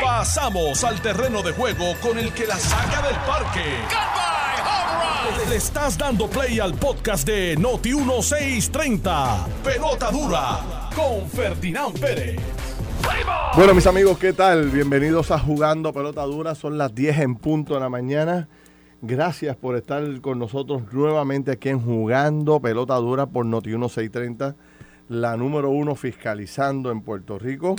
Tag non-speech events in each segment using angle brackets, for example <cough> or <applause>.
Pasamos al terreno de juego con el que la saca del parque. Le estás dando play al podcast de Noti 1630. Pelota dura con Ferdinand Pérez. Bueno, mis amigos, ¿qué tal? Bienvenidos a Jugando Pelota Dura. Son las 10 en punto de la mañana. Gracias por estar con nosotros nuevamente aquí en Jugando Pelota Dura por Noti 1630, la número uno fiscalizando en Puerto Rico.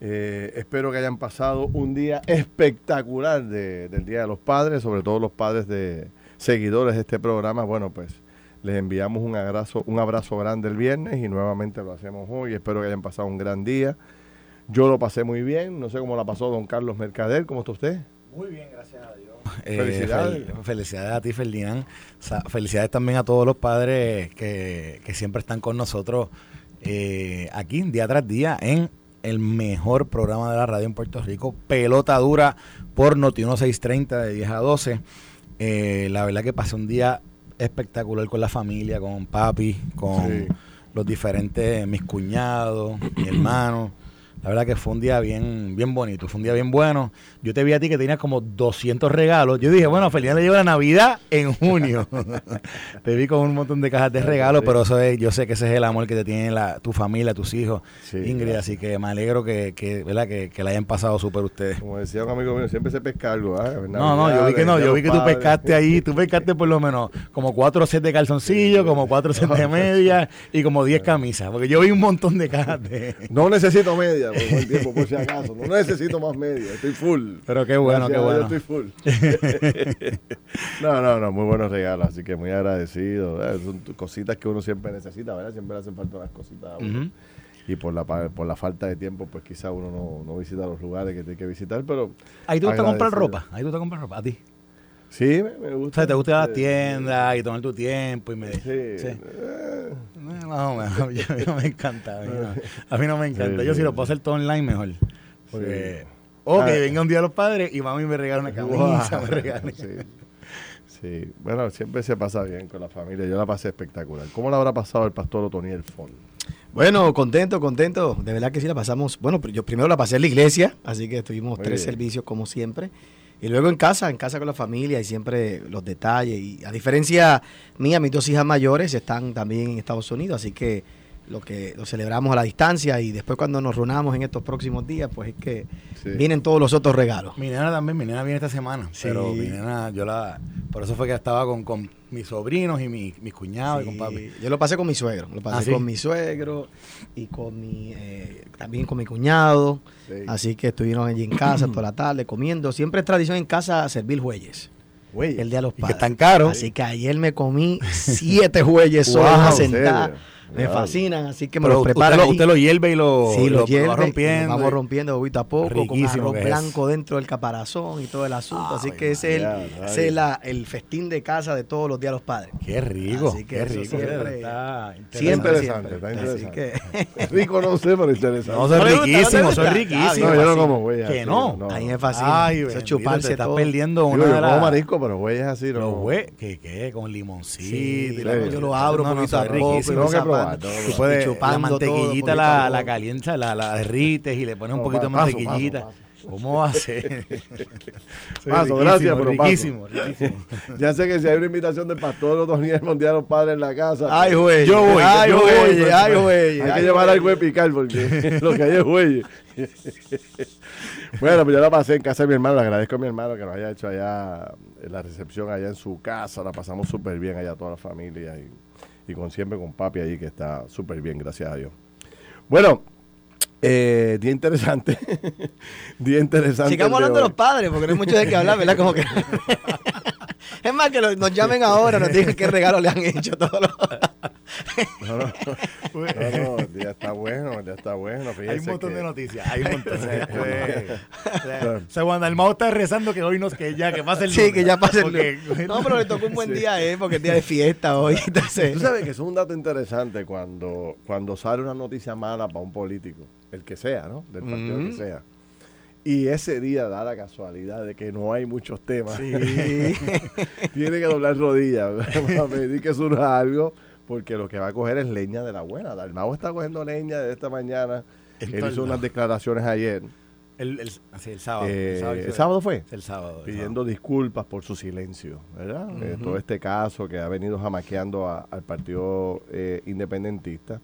Eh, espero que hayan pasado un día espectacular de- del Día de los Padres, sobre todo los padres de seguidores de este programa. Bueno, pues les enviamos un abrazo, un abrazo grande el viernes y nuevamente lo hacemos hoy. Espero que hayan pasado un gran día. Yo lo pasé muy bien. No sé cómo la pasó don Carlos Mercader. ¿Cómo está usted? Muy bien, gracias a Dios. Felicidades. felicidades a ti, Ferdinand. O sea, felicidades también a todos los padres que, que siempre están con nosotros eh, aquí día tras día en el mejor programa de la radio en Puerto Rico, Pelota Dura por Noti 1630 de 10 a 12. Eh, la verdad que pasé un día espectacular con la familia, con papi, con Sí. los diferentes, mis cuñados, mi hermano. La verdad que fue un día bien, bien bonito, fue un día bien bueno. Yo te vi a ti que tenías como 200 regalos. Yo dije, bueno, Feliz le lleva la Navidad en junio. <laughs> te vi con un montón de cajas de regalos, pero eso es, yo sé que ese es el amor que te tiene la, tu familia, tus hijos, Sí, Ingrid. Así que me alegro que, que, ¿verdad? que, que la hayan pasado súper ustedes. Como decía un amigo mío, siempre se pesca algo. ¿ah? No, no, yo vi que no, yo vi que tú pescaste ahí, tú pescaste por lo menos como cuatro sets de calzoncillos, como cuatro sets de <laughs> medias y como 10 camisas, porque yo vi un montón de cajas de... No necesito media por buen tiempo, por si acaso. No necesito más media. Estoy full. Pero qué bueno, Gracias qué bueno. Estoy full. <laughs> no, no, no. Muy buenos regalos. Así que muy agradecido. ¿eh? Son cositas que uno siempre necesita, ¿verdad? Siempre le hacen falta unas cositas. Y por la, por la falta de tiempo, pues quizá uno no, no visita los lugares que tiene que visitar, pero... Ahí te gusta comprar ropa, ahí te gusta comprar ropa, a ti. Sí, me, me O gusta. sea, te gusta ir a las tiendas y tomar tu tiempo y me... Sí. Sí. Eh, Eh, Más o menos, <laughs> a mí no me encanta. A mí no, <laughs> a mí no me encanta. Sí, Yo sí, si lo puedo hacer todo online, mejor. Porque... Sí. O que Ah. venga un día los padres y mami me regala una <laughs> camisa, me regala... Sí. Sí, bueno, siempre se pasa bien con la familia. Yo la pasé espectacular. ¿Cómo la habrá pasado el pastor Otoniel Fon? Bueno, contento, contento. De verdad que sí la pasamos. Bueno, yo primero la pasé en la iglesia, así que tuvimos Muy tres bien. servicios como siempre. Y luego en casa, en casa con la familia y siempre los detalles. Y a diferencia mía, mis dos hijas mayores están también en Estados Unidos, así que lo que lo celebramos a la distancia y después cuando nos reunamos en estos próximos días, pues es que Sí. vienen todos los otros regalos. Mi nena también, mi nena viene esta semana. Sí. Pero mi nena, yo la... Por eso fue que estaba con, con mis sobrinos y mi- mis cuñados y con papi. Yo lo pasé con mi suegro, lo pasé ¿Ah, sí? con mi suegro y con mi eh, también con mi cuñado. Sí. Así que estuvieron allí en casa <clears throat> toda la tarde comiendo. Siempre es tradición en casa servir jueyes. El día de los Y que padres. están caros. Así que ayer me comí siete jueyes <laughs> Wow, solas ¿en sentadas. Me fascinan, así que me Pero los usted preparan. lo, ahí. usted lo hierve y lo, Sí, lo- los lo va hierve, rompiendo. Vamos rompiendo poquito a poco, con Riquísimo arroz que blanco dentro del caparazón y todo el asunto. Así que ese es, el, María, ese es la- el festín de casa de todos los días los padres. Qué rico, Así que qué rico. siempre- Está Siempre, interesante, siempre. está Así interesante. que <laughs> Rico no sé, pero interesante. No, soy ¿No? ¿No riquísimo, soy riquísimo. no, yo no así. como güey. Que así, no. a mí me fascina. Ay, Eso chuparse estás perdiendo una yo como marisco, pero güey es así. No. Los hue- ¿qué, qué? Con limoncito. Yo lo abro No, no, poquito a poco, riquísimo. Tú puedes, la chupando todo, mantequillita poquito la, a la poco. calientas, la, la derrites y le pones un No, poquito de paso, mantequillita. paso, ¿Cómo va a ser? Soy <laughs> Paso, gracias, pero paso. riquísimo, riquísimo. <laughs> Ya sé que si hay una invitación del pastor Otoniel Mundial a los padres en la casa. Ay, güey. Yo voy. Ay, güey. Ay, güey. Hay que llevar güey. algo de picar porque <laughs> lo que hay es güey. bueno, pues yo la pasé en casa de mi hermano. Le agradezco a mi hermano que nos haya hecho allá en la recepción allá en su casa. La pasamos súper bien allá toda la familia y, y con siempre con papi ahí que está súper bien, gracias a Dios. Bueno, eh, día interesante. <laughs> día interesante. Sigamos hablando de los padres, porque no hay mucho de qué hablar, ¿verdad? Como que. <laughs> es más, que nos llamen ahora, nos digan qué regalo le han hecho todos los. No, no, no, no, el día está bueno, el día está bueno. Hay un montón que- de noticias, hay un montón. Es- o sea, Juan Dalmau está rezando que hoy nos, que ya, que pase el Sí, lunes. que ya pase el Porque- <laughs> No, pero le tocó un buen día él, porque es día de fiesta hoy. <laughs> Entonces. Tú sabes que es un dato interesante cuando, cuando sale una noticia mala para un político, el que sea, ¿no? Del partido que Mm. sea. Y ese día da la casualidad de que no hay muchos temas. <laughs> Tiene que doblar rodillas para pedir que surja algo, porque lo que va a coger es leña de la buena. Dalmau está cogiendo leña de esta mañana. Él hizo unas declaraciones ayer El, el, el sábado. Eh, el, sábado fue? El sábado. Pidiendo disculpas por su silencio, ¿verdad? Eh, todo este caso que ha venido jamaqueando al Partido eh, Independentista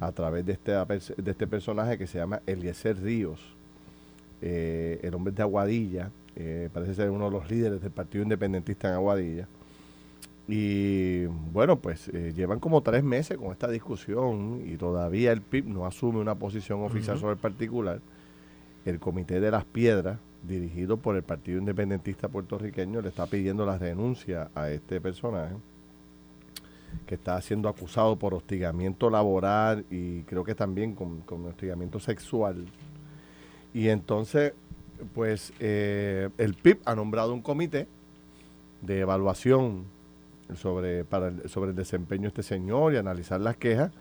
a través de este, de este personaje que se llama Eliezer Ríos, el hombre de Aguadilla, parece ser uno de los líderes del Partido Independentista en Aguadilla. Y bueno, pues llevan como tres meses con esta discusión y todavía el PIB no asume una posición oficial sobre el particular el Comité de las Piedras, dirigido por el Partido Independentista puertorriqueño, le está pidiendo la renuncia a este personaje que está siendo acusado por hostigamiento laboral y creo que también con, hostigamiento sexual. Y entonces, pues eh, el PIB ha nombrado un comité de evaluación sobre, para sobre el desempeño de este señor y analizar las quejas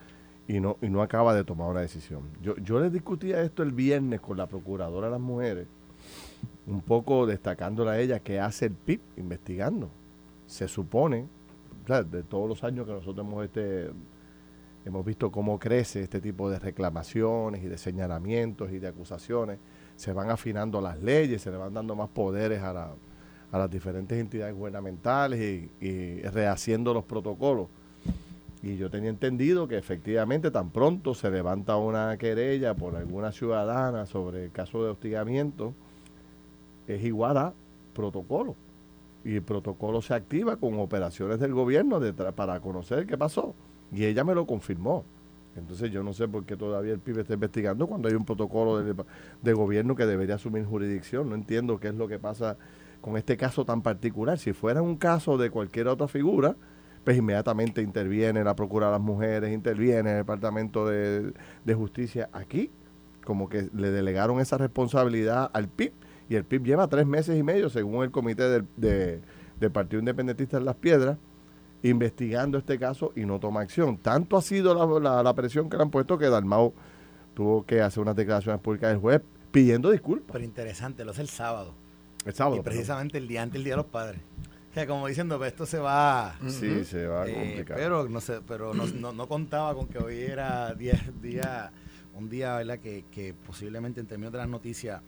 y no, y no acaba de tomar una decisión. Yo, yo les discutía esto el viernes con la procuradora de las mujeres, un poco destacándole a ella que hace el PIB investigando. Se supone, de todos los años que nosotros hemos, este, hemos visto cómo crece este tipo de reclamaciones y de señalamientos y de acusaciones, se van afinando las leyes, se le van dando más poderes a, a las diferentes entidades gubernamentales y, rehaciendo los protocolos y yo tenía entendido que efectivamente tan pronto se levanta una querella por alguna ciudadana sobre el caso de hostigamiento, es igual a protocolo. Y el protocolo se activa con operaciones del gobierno para conocer qué pasó. Y ella me lo confirmó. Entonces yo no sé por qué todavía el PIB está investigando cuando hay un protocolo de, de, gobierno que debería asumir jurisdicción. No entiendo qué es lo que pasa con este caso tan particular. Si fuera un caso de cualquier otra figura, pues inmediatamente interviene la Procura de las Mujeres, interviene el Departamento de, Justicia aquí, como que le delegaron esa responsabilidad al PIB y el PIB lleva tres meses y medio, según el comité del, del Partido Independentista en Las Piedras, investigando este caso y no toma acción. Tanto ha sido la, la, presión que le han puesto que Dalmau tuvo que hacer unas declaraciones públicas del juez pidiendo disculpas. Pero interesante, lo hace el sábado. El sábado. Y precisamente el día antes del Día de los Padres que como diciendo, pues esto se va. Sí, se va a eh, complicar. pero no sé, pero no, no, contaba con que hoy era día, día un día, ¿verdad? Que, que posiblemente en términos de las noticias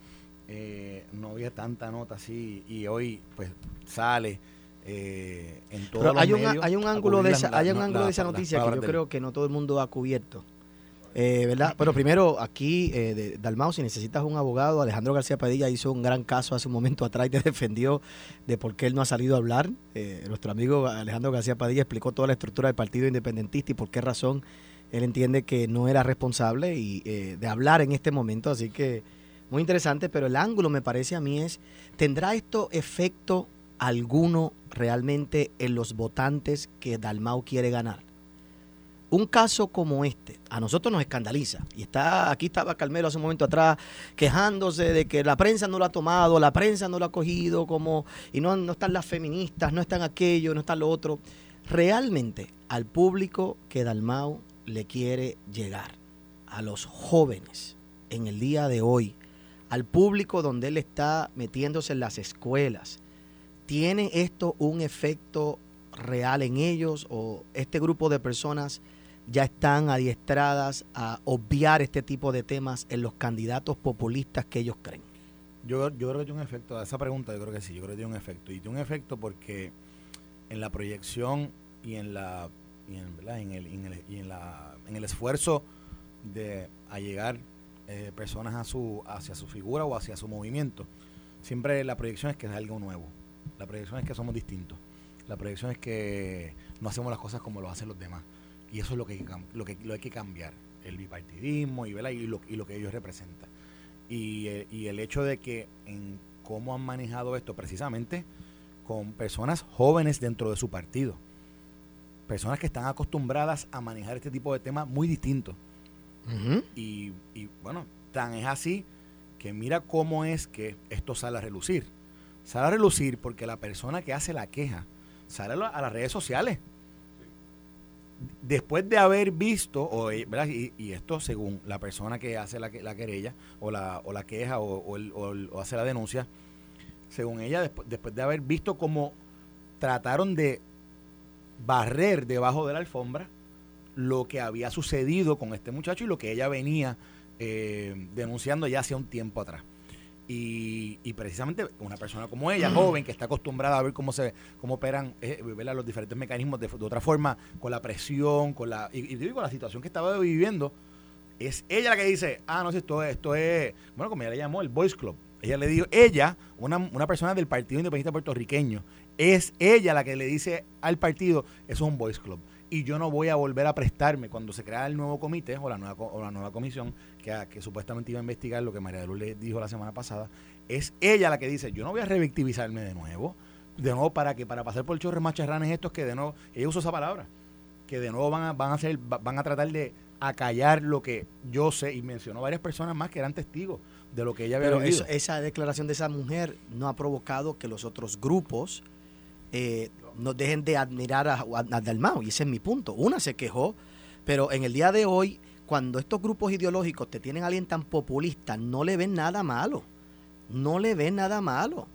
eh, no había tanta nota así y hoy pues sale eh, en todo hay un, hay un ángulo de esa, hay un ángulo de esa noticia que yo creo que no todo el mundo ha cubierto eh, ¿verdad? Pero primero, aquí, eh, Dalmau, si necesitas un abogado, Alejandro García Padilla hizo un gran caso hace un momento atrás y te <laughs> defendió de por qué él no ha salido a hablar. Eh, nuestro amigo Alejandro García Padilla explicó toda la estructura del Partido Independentista y por qué razón él entiende que no era responsable y, eh, de hablar en este momento. Así que muy interesante, pero el ángulo me parece a mí es, ¿tendrá esto efecto alguno realmente en los votantes que Dalmau quiere ganar? Un caso como este a nosotros nos escandaliza. Y está aquí estaba Carmelo hace un momento atrás quejándose de que la prensa no lo ha tomado, la prensa no lo ha cogido como y no, no están las feministas, no están aquello, no está lo otro. Realmente al público que Dalmau le quiere llegar, a los jóvenes en el día de hoy, al público donde él está metiéndose en las escuelas, ¿tiene esto un efecto real en ellos o este grupo de personas ya están adiestradas a obviar este tipo de temas en los candidatos populistas que ellos creen? Yo, yo creo que tiene un efecto, a esa pregunta yo creo que sí, yo creo que tiene un efecto. Y tiene un efecto porque en la proyección y en la y en, el, y en, la, en el esfuerzo de allegar eh, personas a su, hacia su figura o hacia su movimiento, siempre la proyección es que es algo nuevo. La proyección es que somos distintos. La proyección es que no hacemos las cosas como lo hacen los demás. Y eso es lo que, lo que, lo hay que cambiar, el bipartidismo y, y, lo, y lo que ellos representan. Y, eh, y el hecho de que en cómo han manejado esto precisamente con personas jóvenes dentro de su partido. Personas que están acostumbradas a manejar este tipo de temas muy distintos. y, y, bueno, tan es así que mira cómo es que esto sale a relucir. Sale a relucir porque la persona que hace la queja sale a las redes sociales después de haber visto, eh, Y, esto según la persona que hace la, la querella o la, o queja o, o, hace la denuncia, según ella, después, después de haber visto cómo trataron de barrer debajo de la alfombra lo que había sucedido con este muchacho y lo que ella venía eh, denunciando ya hace un tiempo atrás. Y, y, precisamente una persona como ella, joven, que está acostumbrada a ver cómo se cómo operan eh, los diferentes mecanismos de, otra forma, con la presión, con la y, y, con la situación que estaba viviendo, es ella la que dice, ah, no sé, esto, esto es, bueno, como ella le llamó, el Boys Club. Ella le dijo, ella, una, una persona del Partido Independiente Puertorriqueño, es ella la que le dice al partido, eso es un Boys Club y yo no voy a volver a prestarme cuando se crea el nuevo comité o la nueva, o la nueva comisión que, que supuestamente iba a investigar lo que María de Luz le dijo la semana pasada. Es ella la que dice, yo no voy a revictimizarme de nuevo, de nuevo para que para pasar por chorros macharranes estos que de nuevo, ella usó esa palabra, que de nuevo van a, van a hacer, van a tratar de acallar lo que yo sé y mencionó varias personas más que eran testigos de lo que ella había Pero esa declaración de esa mujer no ha provocado que los otros grupos eh, no dejen de admirar a, a, y ese es mi punto. Una se quejó, pero en el día de hoy, cuando estos grupos ideológicos te tienen a alguien tan populista, no le ven nada malo. No le ven nada malo.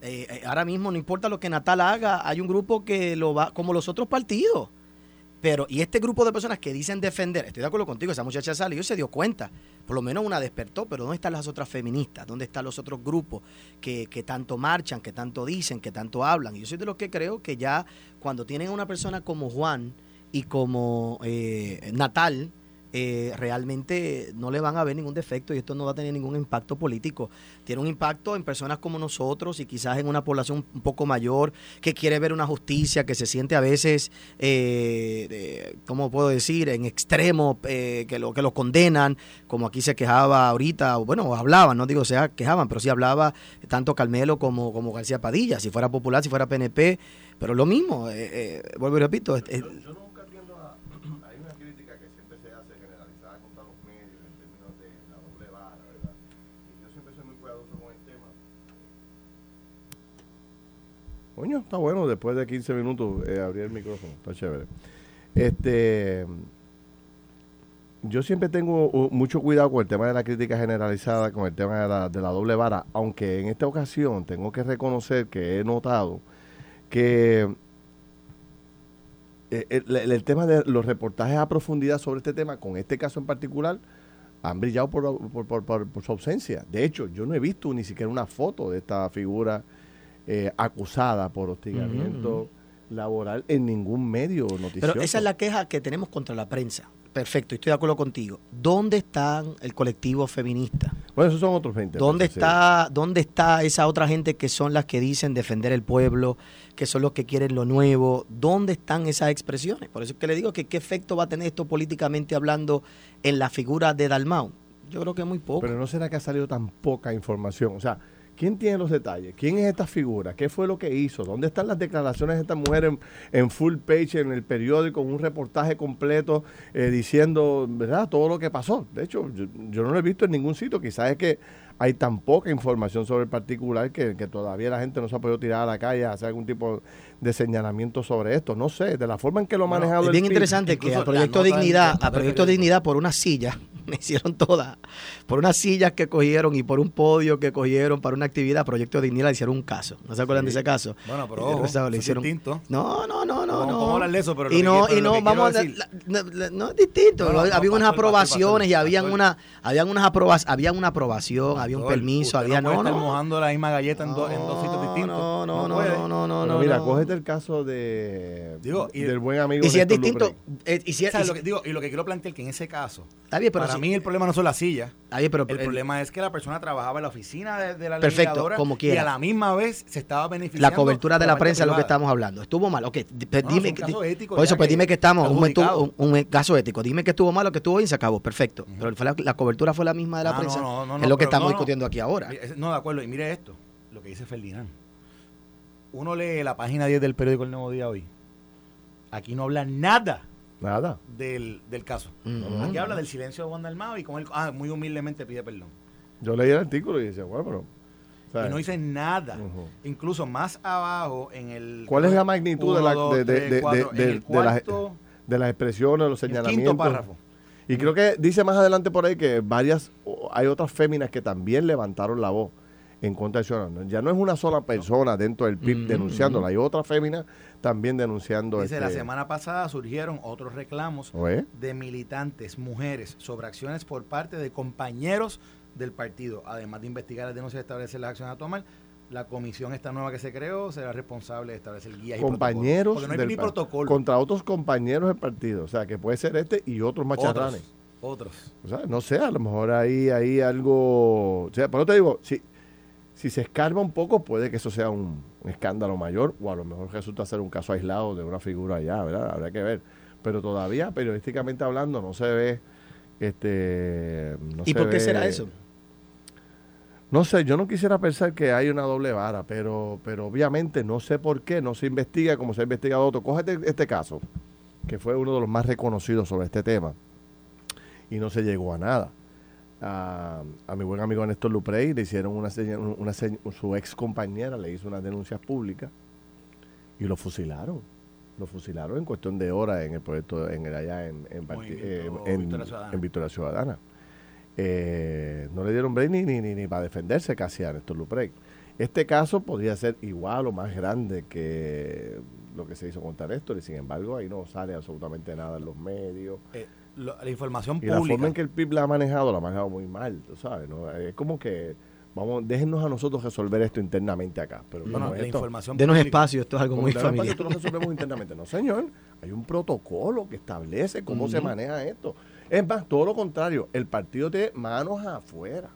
Eh, eh, ahora mismo, no importa lo que Natal haga, hay un grupo que lo va, como los otros partidos. Pero, y este grupo de personas que dicen defender, estoy de acuerdo contigo, esa muchacha salió se dio cuenta. Por lo menos una despertó, pero ¿dónde están las otras feministas? ¿Dónde están los otros grupos que, que tanto marchan, que tanto dicen, que tanto hablan? Y yo soy de los que creo que ya cuando tienen a una persona como Juan y como eh, Natal, eh, realmente no le van a ver ningún defecto y esto no va a tener ningún impacto político. Tiene un impacto en personas como nosotros y quizás en una población un poco mayor que quiere ver una justicia, que se siente a veces, eh, ¿cómo puedo decir?, en extremo, eh, que, lo, que lo condenan, como aquí se quejaba ahorita, o bueno, hablaban, no digo sea quejaban, pero sí hablaba tanto Carmelo como, como García Padilla, si fuera popular, si fuera PNP, pero lo mismo, eh, vuelvo y repito. Coño, está bueno, después de 15 minutos eh, abrir el micrófono, está chévere. Este, yo siempre tengo mucho cuidado con el tema de la crítica generalizada, con el tema de la, doble vara, aunque en esta ocasión tengo que reconocer que he notado que eh, el, tema de los reportajes a profundidad sobre este tema, con este caso en particular, han brillado por, su ausencia. De hecho, yo no he visto ni siquiera una foto de esta figura eh, acusada por hostigamiento laboral en ningún medio noticioso. Pero esa es la queja que tenemos contra la prensa. Perfecto, estoy de acuerdo contigo. ¿Dónde está el colectivo feminista? Bueno, esos son otros 20. ¿Dónde está, ¿Dónde está esa otra gente que son las que dicen defender el pueblo, que son los que quieren lo nuevo? ¿Dónde están esas expresiones? Por eso es que le digo que qué efecto va a tener esto políticamente hablando en la figura de Dalmau. Yo creo que muy poco. Pero no será que ha salido tan poca información. O sea, ¿Quién tiene los detalles? ¿Quién es esta figura? ¿Qué fue lo que hizo? ¿Dónde están las declaraciones de esta mujer en, full page en el periódico, un reportaje completo eh, diciendo, ¿verdad? Todo lo que pasó. De hecho, yo, no lo he visto en ningún sitio. Quizás es que hay tan poca información sobre el particular que, todavía la gente no se ha podido tirar a la calle a hacer algún tipo de señalamiento sobre esto. No sé, de la forma en que lo ha manejado. es bien interesante que a Proyecto Dignidad, a Proyecto Dignidad por una silla <laughs> me hicieron todas. Por unas sillas que cogieron y por un podio que cogieron para una actividad, Proyecto Dignidad le hicieron un caso. ¿No se acuerdan de ese caso? Bueno, pero ojo, le hicieron... distinto. No, no, no, no. Vamos, no. hablar de eso, pero y no, y no, vamos a, no, es distinto. había unas aprobaciones y habían una, habían unas aprobas, había una aprobación, había un permiso, había no, no. mojando la misma galleta en, dos sitios distintos. No, no, no, no, no, no. Mira, cógete el caso de digo, del buen amigo. Y si es distinto, y si lo que digo, y lo que quiero plantear que en ese caso, para mí el problema no son las sillas. pero el, problema es que la persona trabajaba en la oficina de, la Perfecto, como quiera. y a la misma vez se estaba beneficiando. La cobertura de la, prensa es lo que estamos hablando. Estuvo mal. Ok, pues dime, por eso, pues dime que estamos, un, un, caso ético. Dime que estuvo mal o que estuvo bien, se acabó. Perfecto. Pero la, cobertura fue la misma de la ah, prensa. es lo que estamos discutiendo aquí ahora. No, de acuerdo. Y mire esto, lo que dice Ferdinand. Uno lee la página 10 del periódico El Nuevo Día hoy. Aquí no habla nada Nada. Del, del caso. Aquí habla del silencio de Wanda Almado y como él ah, muy humildemente pide perdón. Yo leí el artículo y decía, bueno, pero... y no dice nada. Incluso más abajo en el... ¿Cuál es la magnitud de, la, de, de, de, las, de las expresiones, los señalamientos? Quinto párrafo. Y creo que dice más adelante por ahí que varias, hay otras féminas que también levantaron la voz en contra del ciudadano. Ya no es una sola persona dentro del PIB denunciándola, hay otra fémina también denunciando. Dice, la este- semana pasada surgieron otros reclamos Oye. de militantes, mujeres, sobre acciones por parte de compañeros del partido. Además de investigar las denuncias y establecer las acciones a tomar, la comisión esta nueva que se creó será responsable de establecer guías y compañeros protocolos. Porque no hay del protocolo. contra otros compañeros del partido. O sea, que puede ser este y otros macharranes. Otros. otros. O sea, no sé, a lo mejor ahí hay algo. O sea, por eso te digo, si, si se escarba un poco, puede que eso sea un, un escándalo mayor, o a lo mejor resulta ser un caso aislado de una figura allá, ¿verdad? Habrá que ver. Pero todavía, periodísticamente hablando, no se ve. Este, no ¿Y se por qué ve- será eso? No sé, yo no quisiera pensar que hay una doble vara, pero, pero obviamente no sé por qué no se investiga como se ha investigado otro. Cógete este caso, que fue uno de los más reconocidos sobre este tema, y no se llegó a nada. A, a mi buen amigo Néstor Luprey le hicieron una, seña- una su ex compañera le hizo unas denuncias públicas y lo fusilaron. Lo fusilaron en cuestión de horas en el proyecto, en el allá en, en, eh, Movimiento en- Victoria Ciudadana. en Victoria Ciudadana. Eh, no le dieron break ni, ni, ni, ni para defenderse casi a Néstor Luprey. Este caso podría ser igual o más grande que lo que se hizo contra Néstor y sin embargo ahí no sale absolutamente nada en los medios. Eh, lo- la información Y la forma pública. en que el PIB la ha manejado, la ha manejado muy mal, tú sabes, ¿no? Es como que, vamos, déjenos a nosotros resolver esto internamente acá. Pero no, no, la esto, información Denos pública. espacio, esto es algo como muy familiar. esto lo resolvemos internamente. No, señor, hay un protocolo que establece cómo se maneja esto. Es más, todo lo contrario, el partido tiene manos afuera.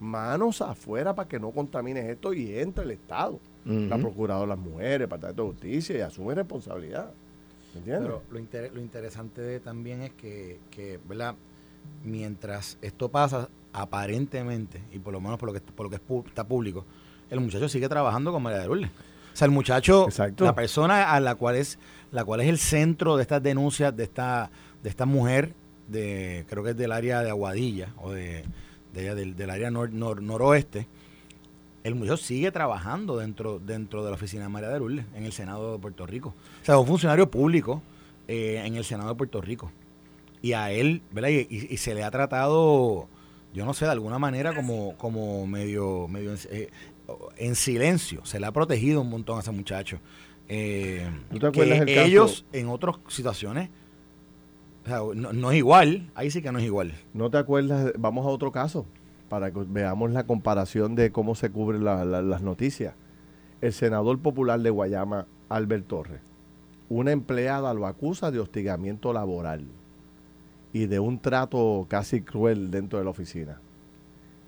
Manos afuera para que no contamines esto y entra el Estado. La. Procuradora de las Mujeres, el Departamento de Justicia y asume responsabilidad. Pero lo, inter- lo interesante de- también es que, que, ¿verdad? Mientras esto pasa, aparentemente, y por lo menos por lo que, por lo que es está público, el muchacho sigue trabajando con María de Lourdes. O sea, el muchacho, Exacto. la persona a la cual es, la cual es el centro de estas denuncias de esta, de esta mujer, de, creo que es del área de Aguadilla, o de, de del, del área nor- nor- noroeste, el muchacho sigue trabajando dentro, dentro de la oficina de María de Lourdes, en el Senado de Puerto Rico. O sea, un funcionario público eh, en el Senado de Puerto Rico. Y a él, ¿verdad? Y, y- y se le ha tratado, yo no sé, de alguna manera como, como medio, medio en, eh, en silencio. Se le ha protegido un montón a ese muchacho. Eh, ¿Tú te acuerdas que el caso? ellos en otras situaciones, o sea, no, no es igual, ahí sí que no es igual. ¿No te acuerdas? Vamos a otro caso para que veamos la comparación de cómo se cubren la- la- las noticias. El senador popular de Guayama, Albert Torres, una empleada lo acusa de hostigamiento laboral y de un trato casi cruel dentro de la oficina.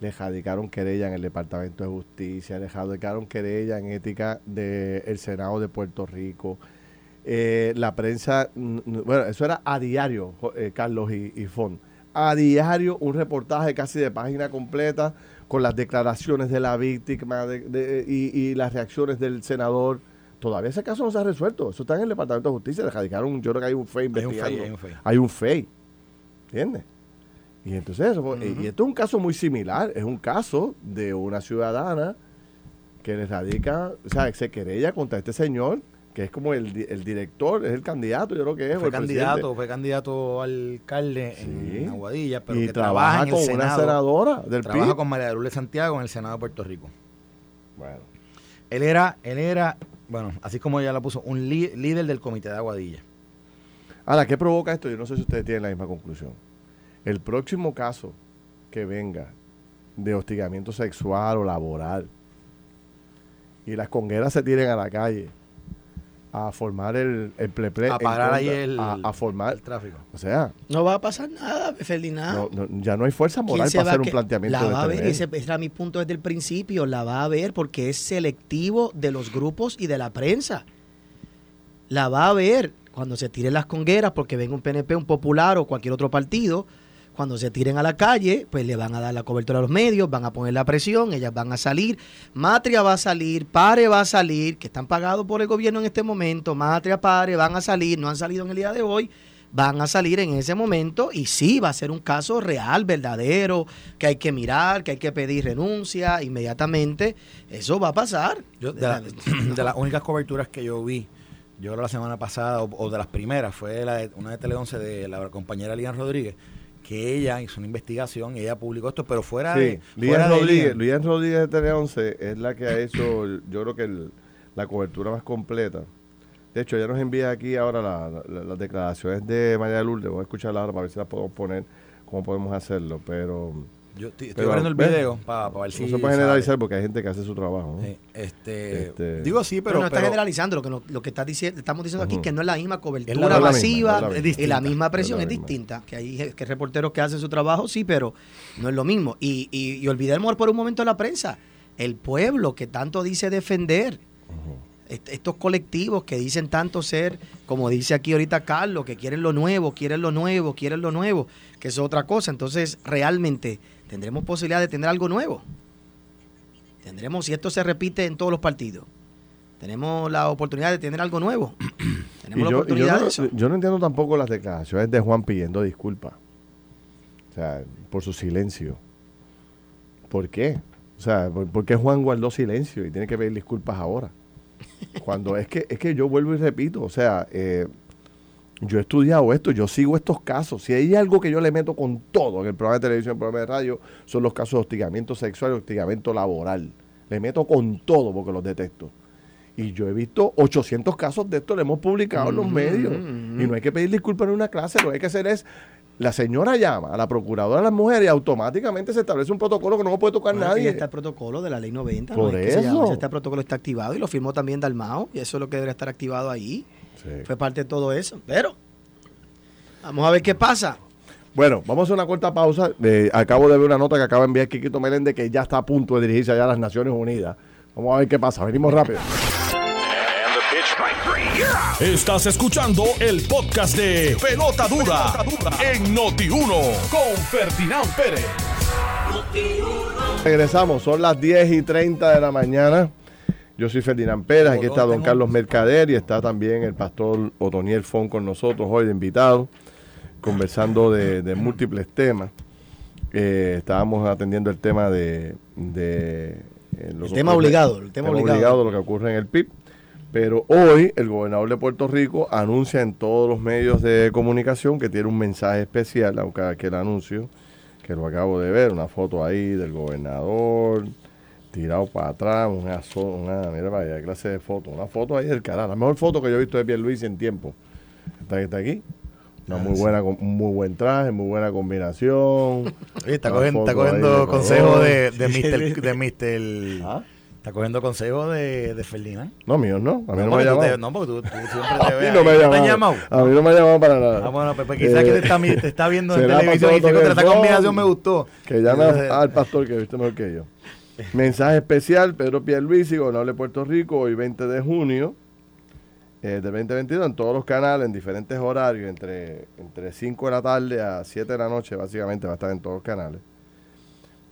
Le radicaron querella en el Departamento de Justicia, le radicaron querella en ética del Senado de Puerto Rico. Eh, la prensa, bueno, eso era a diario, eh, Carlos y, y Fon. A diario un reportaje casi de página completa con las declaraciones de la víctima de- de- y, y las reacciones del senador. Todavía ese caso no se ha resuelto. Eso está en el Departamento de Justicia. Le radicaron, yo creo que hay un FEI investigando. Hay un FEI. Hay un FEI. ¿Entiendes? Y entonces, eso fue- y esto es un caso muy similar. Es un caso de una ciudadana que le radica, o sea, se querella contra este señor, que es como el, el director, es el candidato, yo creo que es. Fue candidato, presidente. fue candidato al alcalde Sí. en Aguadilla, pero y que trabaja trabaja en el con una Senado. senadora del trabaja PIB. con María de Lourdes Santiago en el Senado de Puerto Rico. Bueno, Él era, él era, bueno, así como ella la puso, un lí- líder del comité de Aguadilla. Ahora, ¿qué provoca esto? Yo no sé si ustedes tienen la misma conclusión. El próximo caso que venga de hostigamiento sexual o laboral y las congueras se tiren a la calle a formar el, el pleple A parar ahí el, a, a formar el tráfico. o sea No va a pasar nada, Ferdinand. no- no- ya no hay fuerza ¿Quién moral para hacer un que- planteamiento La de va a ver, ese era mi punto desde el principio, la va a ver porque es selectivo de los grupos y de la prensa. La va a ver cuando se tiren las congueras porque venga un PNP, un popular o cualquier otro partido. Cuando se tiren a la calle, pues le van a dar la cobertura a los medios, van a poner la presión, ellas van a salir. Matria va a salir, Pare va a salir, que están pagados por el gobierno en este momento. Matria, Pare van a salir, no han salido en el día de hoy van a salir en ese momento y sí, va a ser un caso real, verdadero, que hay que mirar, que hay que pedir renuncia inmediatamente. Eso va a pasar. Yo, de, la- <clears throat> de las únicas coberturas que yo vi, yo creo la semana pasada, o, o de las primeras, fue la de, una de Tele 11 de la compañera Lian Rodríguez, que ella hizo una investigación ella publicó esto, pero fuera Sí, de. De Rodríguez. Lian Rodríguez de Tele 11 es la que ha hecho, yo creo que el- la cobertura más completa. De hecho, ella nos envía aquí ahora la- la- las declaraciones de María Lourdes. Vamos a escucharla ahora para ver si las podemos poner, cómo podemos hacerlo. Pero Yo estoy, estoy abriendo el video para ver si. no se puede sale. generalizar porque hay gente que hace su trabajo. ¿no? Sí, este, Este- Digo sí, Pero, pero. no está pero- generalizando lo que, lo que está diciendo, estamos diciendo aquí que no es la misma cobertura la misma, masiva es la misma. Es la misma presión es, distinta. Que hay que reporteros que hacen su trabajo, sí, pero no es lo mismo. Y, y, y olvidemos por un momento la prensa. El pueblo que tanto dice defender. Est- Estos colectivos que dicen tanto ser, como dice aquí ahorita Carlos, que quieren lo nuevo, quieren lo nuevo, quieren lo nuevo, que es otra cosa. Entonces, realmente, ¿tendremos posibilidad de tener algo nuevo? Tendremos, si esto se repite en todos los partidos, tenemos la oportunidad de tener algo nuevo. <clears throat> Tenemos la yo, yo oportunidad no, de eso. yo no entiendo tampoco las declaraciones de Juan pidiendo disculpas. O sea, por su silencio. ¿Por qué? O sea, ¿por, por qué Juan guardó silencio y tiene que pedir disculpas ahora? Cuando es que, es que yo vuelvo y repito, o sea, eh, yo he estudiado esto, yo sigo estos casos. Si hay algo que yo le meto con todo en el programa de televisión, en el programa de radio, son los casos de hostigamiento sexual y hostigamiento laboral. Le meto con todo porque los detecto. Y yo he visto 800 casos de esto, lo hemos publicado en los Mm, medios. Y no hay que pedir disculpas en una clase, lo que hay que hacer es, la señora llama a la procuradora de las mujeres y automáticamente se establece un protocolo que no puede tocar Bueno, nadie. está el protocolo de la ley 90. Por ¿no? Es que se llama, eso. Este protocolo está activado y lo firmó también Dalmao. Y eso es lo que debería estar activado ahí. Sí. Fue parte de todo eso. Pero, vamos a ver qué pasa. Bueno, vamos a hacer una corta pausa. Eh, acabo de ver una nota que acaba de enviar Kikito Meléndez que ya está a punto de dirigirse allá a las Naciones Unidas. Vamos a ver qué pasa. Venimos rápido. Estás escuchando el podcast de Pelota Dura, en Noti1 con Ferdinand Pérez. Regresamos, son las 10 y 30 de la mañana. Yo soy Ferdinand Pérez, aquí está don Carlos Mercader y está también el pastor Otoniel Fon con nosotros hoy de invitado, conversando de, de múltiples temas. Eh, estábamos atendiendo el tema de... de eh, El tema ocurre- obligado, el tema obligado. lo que ocurre en el PIB. Pero hoy el gobernador de Puerto Rico anuncia en todos los medios de comunicación que tiene un mensaje especial, aunque aquel anuncio, que lo acabo de ver, una foto ahí del gobernador tirado para atrás, una, una mira vaya clase de foto, una foto ahí del canal, la mejor foto que yo he visto de Pierluisi en tiempo. Está, está aquí. Una muy buena, un muy buen traje, muy buena combinación. Está cogiendo, está cogiendo de de, de Mr. De Mr. ¿Ah? Está cogiendo consejo de, de Ferdinand. No, mío no, a mí no, me ha llamado. te- no, porque tú, tú siempre <laughs> A te mí ves. no me ha. ¿Te llamado. A mí no me ha llamado para nada. Ah, bueno, pues, pues quizás Eh, que te está, mi- te está viendo <laughs> en televisión y "Contra, esta combinación me gustó. Que llame al pastor que viste mejor que yo. Mensaje especial, Pedro Pierluisi, gobernador de Puerto Rico, hoy 20 de junio eh, de 2022, en todos los canales, en diferentes horarios, entre, entre 5 de la tarde a 7 de la noche, básicamente va a estar en todos los canales.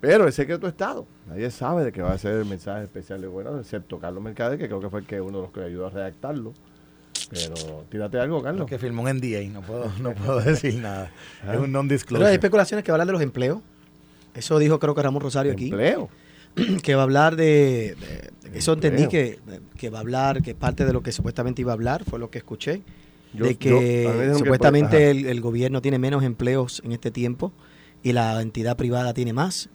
Pero es secreto de Estado. Nadie sabe de qué va a ser el mensaje especial del gobernador, excepto Carlos Mercader, que creo que fue el que uno de los que ayudó a redactarlo. Pero tírate algo, Carlos. que firmó un NDA, no puedo, <laughs> no puedo decir nada. Ah. Es un Pero hay non-disclosure. especulaciones que va a hablar de los empleos. Eso dijo creo que Ramón Rosario aquí. Empleo. <clears throat> que va a hablar de, de- eso entendí que, que va a hablar, que parte de lo que supuestamente iba a hablar, fue lo que escuché, Yo- de yo- que que supuestamente puede- el, el gobierno tiene menos empleos en este tiempo y la entidad privada tiene más.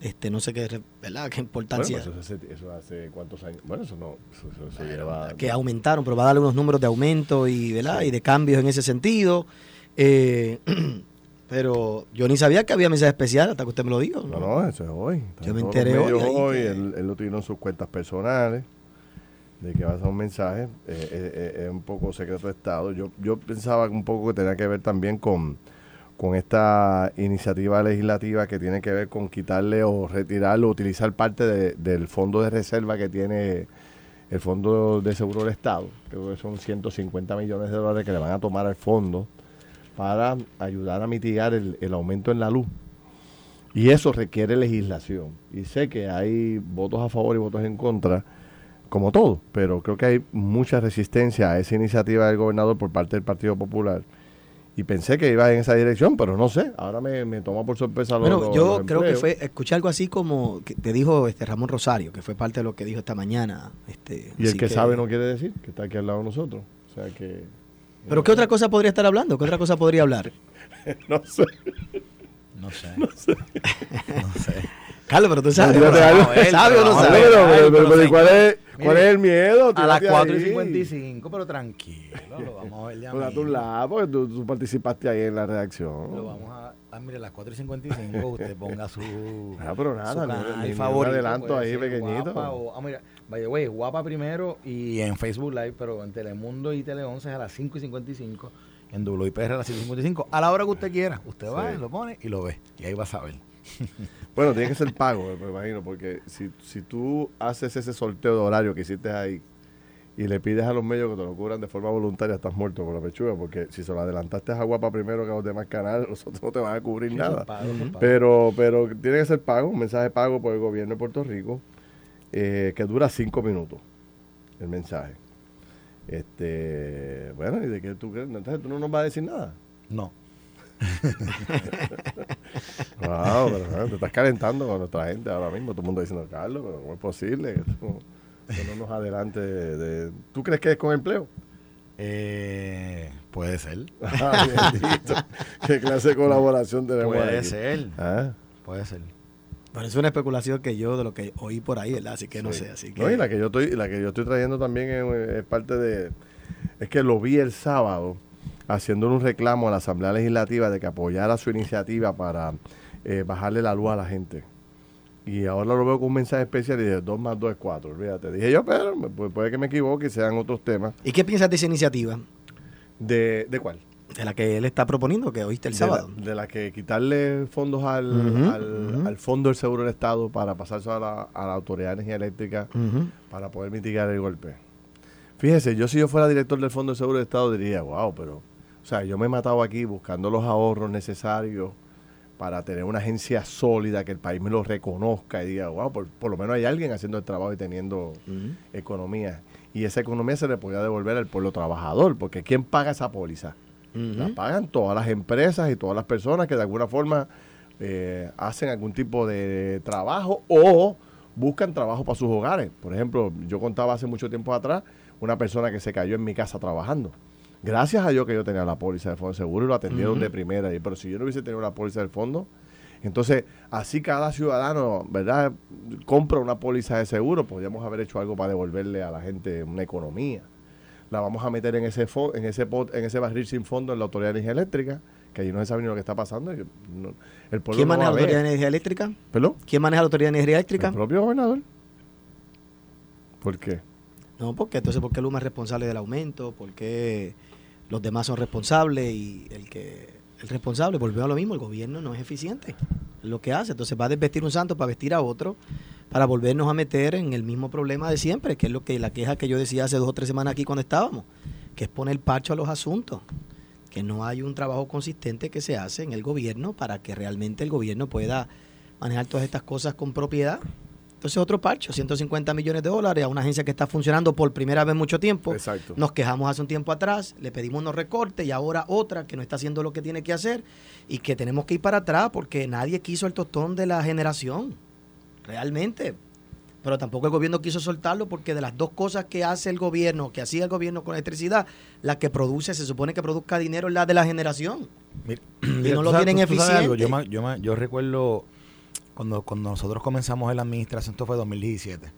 Este, no sé qué, ¿verdad? qué Bueno, importancia. pues eso, hace, eso hace cuántos años. Bueno, eso no. Eso, eso- eso lleva. que aumentaron, pero va a darle unos números de aumento y, ¿verdad? y de cambios en ese sentido. Eh, <clears throat> pero yo ni sabía que había mensaje especial hasta que usted me lo dijo. No, no, eso es hoy. Está Yo me enteré hoy hoy, que- él, él lo tiró en sus cuentas personales de que va a ser un mensaje. eh, eh, eh, es un poco secreto de Estado. Yo, yo pensaba un poco que tenía que ver también con, con esta iniciativa legislativa que tiene que ver con quitarle o retirarle o utilizar parte de- del fondo de reserva que tiene el Fondo de Seguro del Estado. Creo que son 150 millones de dólares que le van a tomar al fondo para ayudar a mitigar el, el aumento en la luz. Y eso requiere legislación. Y sé que hay votos a favor y votos en contra, como todo, pero creo que hay mucha resistencia a esa iniciativa del gobernador por parte del Partido Popular. Y pensé que iba en esa dirección, pero no sé. Ahora me, me toma por sorpresa lo Bueno, lo- yo los creo que fue, escuché algo así como que te dijo este Ramón Rosario, que fue parte de lo que dijo esta mañana. Este, Y el que, sabe no quiere decir, que está aquí al lado de nosotros. O sea que... Pero ¿qué otra cosa podría estar hablando? ¿Qué otra cosa podría hablar? <laughs> no sé. No sé. No sé. no sé. Carlos, pero tú sabes. Algo. ¿Sabe o no sabe? Pero, pero, pero pero, sí. ¿cuál, es, Mire, ¿Cuál es el miedo? A las Tírate 4 y ahí. 55, pero tranquilo, lo vamos a ver ya Pues a tu lado, porque tú, tú participaste ahí en la redacción. Lo vamos a. Ah, mire, a las 4 y 55 usted ponga su. <laughs> Ah, pero nada, su ni- canal ni- ni un favorito, adelanto ahí pequeñito. Guapa o- ah, mira, by the way, guapa primero y en Facebook Live, pero en Telemundo y Tele 11 a las 5 y 55. En WIPR a las 5 y 55. A la hora que usted quiera. Usted va, Sí. lo pone y lo ve. Y ahí va a saber. <laughs> Bueno, tiene que ser pago, me imagino, porque si, si tú haces ese sorteo de horario que hiciste ahí y le pides a los medios que te lo cubran de forma voluntaria, estás muerto por la pechuga, porque si se lo adelantaste a Guapa primero que a los demás canales, <laughs> los otros no te van a cubrir nada. pago. Pero, pero tiene que ser pago, un mensaje pago por el gobierno de Puerto Rico, eh, que dura cinco minutos el mensaje. Este, bueno, ¿y de qué tú crees? Entonces tú no nos vas a decir nada. No. <laughs> Wow, pero, te estás calentando con nuestra gente ahora mismo. Todo el mundo diciendo, Carlos, pero ¿cómo es posible que no nos adelante de, de- ¿Tú crees que es con empleo? Eh, puede ser. <laughs> Ah. ¿Qué clase de colaboración tenemos Puede aquí? ser. Ah, Puede ser. Bueno, es una especulación que yo de lo que oí por ahí, ¿verdad? Así que no sé, así que... No, y la que yo estoy, la que yo estoy trayendo también es, es parte de... Es que lo vi el sábado haciendo un reclamo a la Asamblea Legislativa de que apoyara su iniciativa para eh, bajarle la luz a la gente. Y ahora lo veo con un mensaje especial y de 2 más 2 es 4. Olvídate. Dije yo, pero puede que me equivoque y sean otros temas. ¿Y qué piensas de esa iniciativa? ¿De, de cuál? De la que él está proponiendo, que oíste el de, la, sábado. de la que quitarle fondos al, al, al Fondo del Seguro del Estado para pasarse a la, a la Autoridad de Energía Eléctrica para poder mitigar el golpe. Fíjese, yo si yo fuera director del Fondo de Seguro de Estado diría, wow, pero, o sea, yo me he matado aquí buscando los ahorros necesarios para tener una agencia sólida, que el país me lo reconozca y diga, wow, por, por lo menos hay alguien haciendo el trabajo y teniendo economía. Y esa economía se le podía devolver al pueblo trabajador, porque ¿quién paga esa póliza? La pagan todas las empresas y todas las personas que de alguna forma eh, hacen algún tipo de trabajo o buscan trabajo para sus hogares. Por ejemplo, yo contaba hace mucho tiempo atrás una persona que se cayó en mi casa trabajando. Gracias a Dios que yo tenía la póliza del Fondo de Seguro y lo atendieron de primera. Y- Pero si yo no hubiese tenido la póliza del fondo, entonces así cada ciudadano, ¿verdad? Compra una póliza de seguro, podríamos haber hecho algo para devolverle a la gente una economía la vamos a meter en ese en ese pot- en ese barril sin fondo en la Autoridad de Energía Eléctrica, que allí no se sabe ni lo que está pasando. el pueblo ¿Quién maneja la. Autoridad de Energía Eléctrica? ¿Perdón? ¿Quién maneja la Autoridad de Energía Eléctrica? El propio gobernador. ¿Por qué? No, porque entonces, ¿por qué Luma es responsable del aumento? ¿Por qué los demás son responsables? Y el que el responsable, volvió a lo mismo, el gobierno no es eficiente. Es lo que hace. Entonces va a desvestir un santo para vestir a otro, para volvernos a meter en el mismo problema de siempre, que es lo que la queja que yo decía hace dos o tres semanas aquí cuando estábamos, que es poner parcho a los asuntos. Que no hay un trabajo consistente que se hace en el gobierno para que realmente el gobierno pueda manejar todas estas cosas con propiedad. Entonces otro parcho, 150 millones de dólares a una agencia que está funcionando por primera vez en mucho tiempo. Exacto. Nos quejamos hace un tiempo atrás, le pedimos unos recortes y ahora otra que no está haciendo lo que tiene que hacer y que tenemos que ir para atrás porque nadie quiso el tostón de la generación, realmente. Pero tampoco el gobierno quiso soltarlo porque de las dos cosas que hace el gobierno, que hacía el gobierno con electricidad, la que produce, se supone que produzca dinero es la de la generación. Mira, Y mira, no lo sabes- tienen tú- tú algo, eficiente. Yo, yo, yo recuerdo cuando, cuando nosotros comenzamos en la administración, esto fue 2017,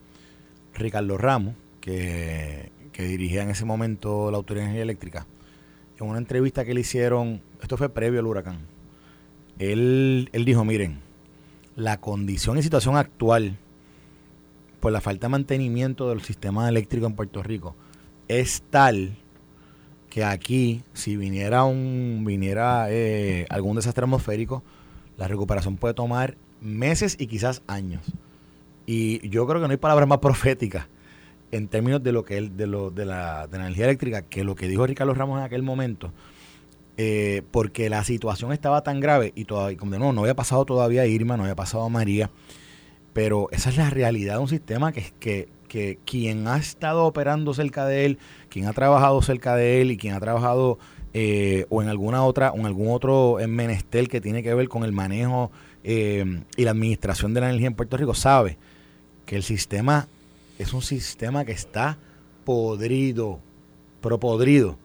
Ricardo Ramos, que, que dirigía en ese momento la Autoridad de Energía Eléctrica, en una entrevista que le hicieron, esto fue previo al huracán, él, él dijo, miren, la condición y situación actual por la falta de mantenimiento del sistema eléctrico en Puerto Rico es tal que aquí, si viniera un viniera eh, algún desastre atmosférico, la recuperación puede tomar meses y quizás años. Y yo creo que no hay palabras más proféticas en términos de lo que él, de lo, de la, de la energía eléctrica que lo que dijo Ricardo Ramos en aquel momento. eh, porque la situación estaba tan grave y todavía, como de no había pasado todavía Irma, no había pasado María, pero esa es la realidad de un sistema que, que, que quien ha estado operando cerca de él, quien ha trabajado cerca de él y quien ha trabajado eh, o en alguna otra, o en algún otro menester que tiene que ver con el manejo eh, y la administración de la energía en Puerto Rico, sabe que el sistema es un sistema que está podrido, pero podrido.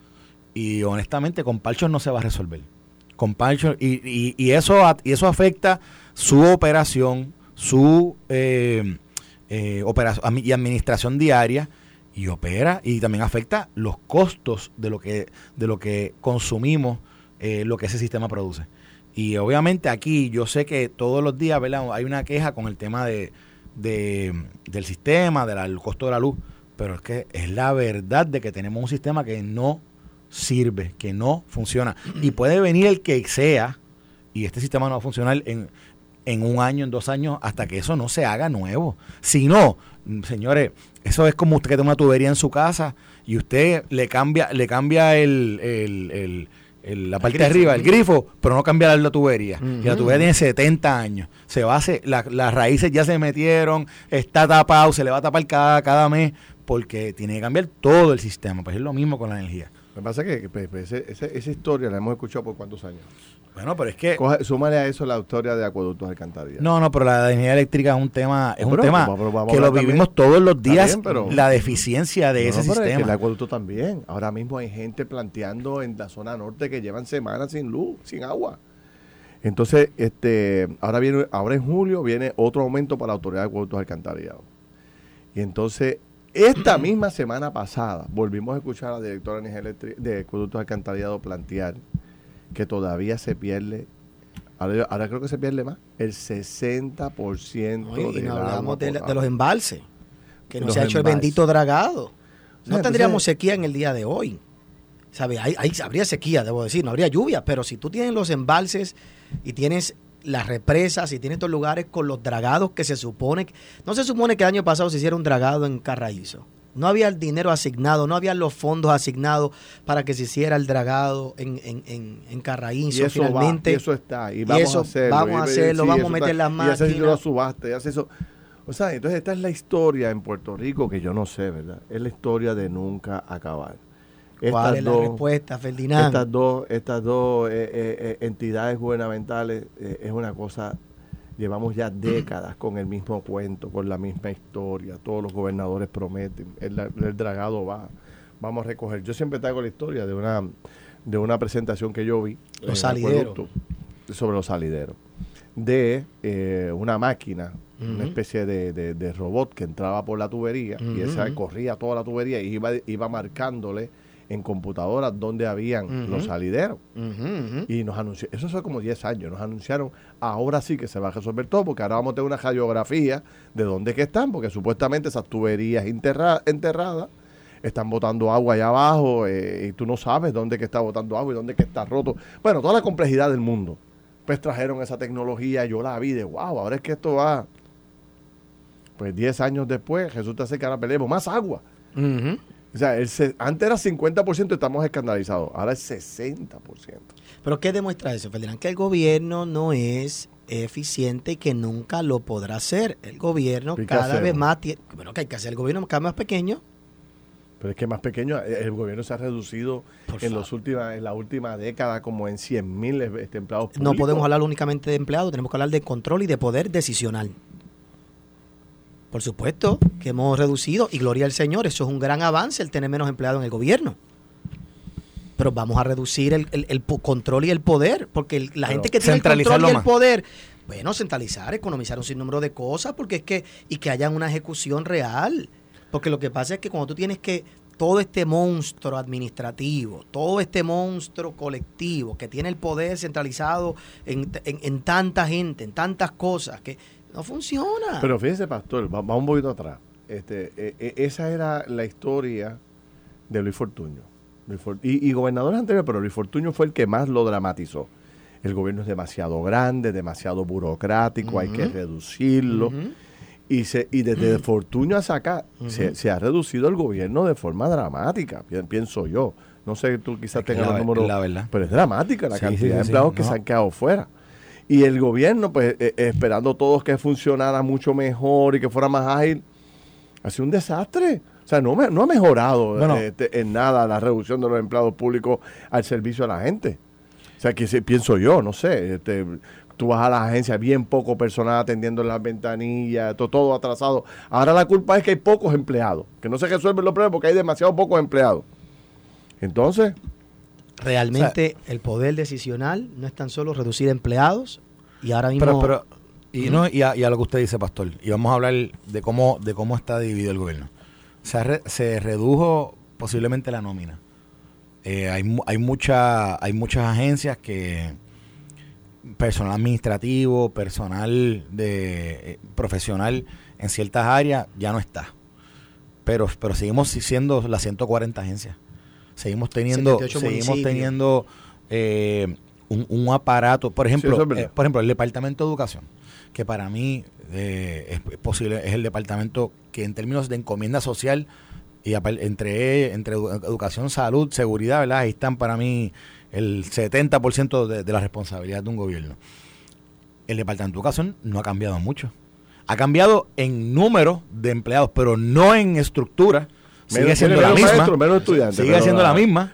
Y honestamente con parchos no se va a resolver. con Pancho, y, y, eso, y eso afecta su operación, su eh, eh, operación y administración diaria, y opera, y también afecta los costos de lo que, de lo que consumimos, eh, lo que ese sistema produce. Y obviamente aquí yo sé que todos los días hay una queja con el tema de, del sistema, del costo de la luz, pero es que es la verdad de que tenemos un sistema que no sirve, que no funciona. Y puede venir el que sea, y este sistema no va a funcionar en, en un año, en dos años, hasta que eso no se haga nuevo. Si no, señores, eso es como usted que tiene una tubería en su casa y usted le cambia, le cambia el, la parte de arriba, el grifo, pero no cambia la, tubería. Y la tubería tiene 70 años. Se va a hacer, las raíces ya se metieron, está tapado, se le va a tapar cada, cada mes porque tiene que cambiar todo el sistema. Pues es lo mismo con la energía. Me pasa que pues, pues, esa historia la hemos escuchado por cuántos años. Bueno, pero es que. súmale a eso la historia de acueductos alcantarillas. No, no, pero la energía eléctrica es un tema, es un tema que lo vivimos todos los días, la deficiencia de ese sistema. el acueducto también. Ahora mismo hay gente planteando en la zona norte que llevan semanas sin luz, sin agua. Entonces, este, ahora viene, ahora en julio viene otro aumento para la autoridad de acueductos alcantarillados. Y entonces esta misma semana pasada volvimos a escuchar a la directora de Acueductos Alcantarillados plantear que todavía se pierde, ahora, creo que se pierde más, el 60% no, y no hablamos de, los embalses, que no se ha hecho el bendito dragado. No tendríamos sequía en el día de hoy. ¿Sabe? Hay, habría sequía, debo decir, no habría lluvia, pero si tú tienes los embalses y tienes las represas y tiene estos lugares con los dragados que se supone. No se supone que el año pasado se hiciera un dragado en Carraízo. No había el dinero asignado, no había los fondos asignados para que se hiciera el dragado en, en, en, Carraízo. Y eso finalmente. y eso está. Y vamos a hacerlo. Vamos a hacerlo, vamos a meter las máquinas. Y hace subasta, y eso. O sea, entonces esta es la historia en Puerto Rico que yo no sé, ¿verdad? Es la historia de nunca acabar. ¿Cuál es la respuesta, Ferdinand? Estas dos, estas dos eh, eh, eh, entidades gubernamentales es una cosa, llevamos ya <clears throat> décadas con el mismo cuento, con la misma historia, todos los gobernadores prometen, el, dragado va, vamos a recoger. Yo siempre traigo la historia de una, de una presentación que yo vi. Los salideros. Sobre los salideros. De una máquina, una especie de, robot que entraba por la tubería y esa corría toda la tubería y iba, iba marcándole en computadoras donde habían los salideros. Y nos anunció, eso fue como 10 años, nos anunciaron, ahora sí que se va a resolver todo, porque ahora vamos a tener una radiografía de dónde que están, porque supuestamente esas tuberías enterradas están botando agua allá abajo eh, y tú no sabes dónde que está botando agua y dónde que está roto. Bueno, toda la complejidad del mundo. Pues trajeron esa tecnología, yo la vi de wow, ahora es que esto va. Pues 10 años después resulta ser que ahora peleemos más agua. O sea, el, antes era 50%, estamos escandalizados. Ahora es 60%. ¿Pero qué demuestra eso, Ferdinand? Que el gobierno no es eficiente y que nunca lo podrá hacer. El gobierno cada vez más tiene... Bueno, que hay que hacer el gobierno cada vez más pequeño. Pero es que más pequeño, eh, el gobierno se ha reducido en, los últimos, en la última década como en 100 mil este, empleados públicos. No podemos hablar únicamente de empleados, tenemos que hablar de control y de poder decisional. Por supuesto que hemos reducido, y gloria al Señor, eso es un gran avance el tener menos empleados en el gobierno. Pero vamos a reducir el, control y el poder, porque la gente que tiene el control y el poder, bueno, centralizar, economizar un sinnúmero de cosas, porque es que, y que haya una ejecución real. Porque lo que pasa es que cuando tú tienes que todo este monstruo administrativo, todo este monstruo colectivo que tiene el poder centralizado en, en tanta gente, en tantas cosas, que no funciona. Pero fíjese, pastor, vamos un poquito atrás. Este, e, e, esa era la historia de Luis Fortuño. y, y gobernadores anteriores, pero Luis Fortuño fue el que más lo dramatizó. El gobierno es demasiado grande, demasiado burocrático, hay que reducirlo. Y, se, y desde Fortuño hasta acá se, ha reducido el gobierno de forma dramática, pienso yo. No sé, tú quizás tengas el número. Pero es dramática la cantidad de empleados que se han quedado fuera. Y el gobierno, pues eh, esperando todos que funcionara mucho mejor y que fuera más ágil, ha sido un desastre. O sea, no, no ha mejorado este, en nada la reducción de los empleados públicos al servicio a la gente. O sea, que pienso yo, no sé, este, tú vas a la agencia, bien poco personal atendiendo las ventanillas, todo, todo atrasado. Ahora la culpa es que hay pocos empleados, que no se resuelven los problemas porque hay demasiado pocos empleados. Entonces, realmente el poder decisional no es tan solo reducir empleados y ahora mismo... Pero, y, no, y a, lo que usted dice, Pastor, y vamos a hablar de cómo, de cómo está dividido el gobierno. Se, se redujo posiblemente la nómina. Eh, hay, hay, mucha, hay muchas agencias que personal administrativo, personal de eh, profesional en ciertas áreas ya no está. Pero, pero seguimos siendo las 140 agencias. Seguimos teniendo, seguimos teniendo eh, un, aparato, por ejemplo, eh, por ejemplo, el Departamento de Educación, que para mí es, posible, es el departamento que en términos de encomienda social y entre, entre educación, salud, seguridad, ¿verdad? Ahí están para mí el 70% de, de la responsabilidad de un gobierno. El Departamento de Educación no ha cambiado mucho. Ha cambiado en número de empleados, pero no en estructura. Sigue siendo la misma. sigue siendo la, misma.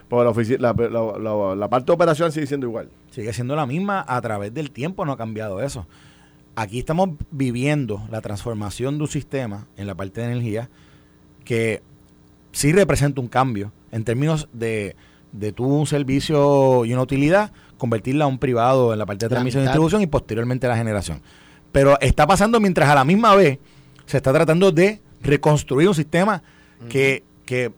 La, la, parte de operación sigue siendo igual. Sigue siendo la misma. A través del tiempo no ha cambiado eso. Aquí estamos viviendo la transformación de un sistema en la parte de energía que sí representa un cambio en términos de de tu un servicio y una utilidad, convertirla a un privado en la parte de transmisión y distribución y posteriormente la generación. Pero está pasando mientras a la misma vez se está tratando de reconstruir un sistema que, que,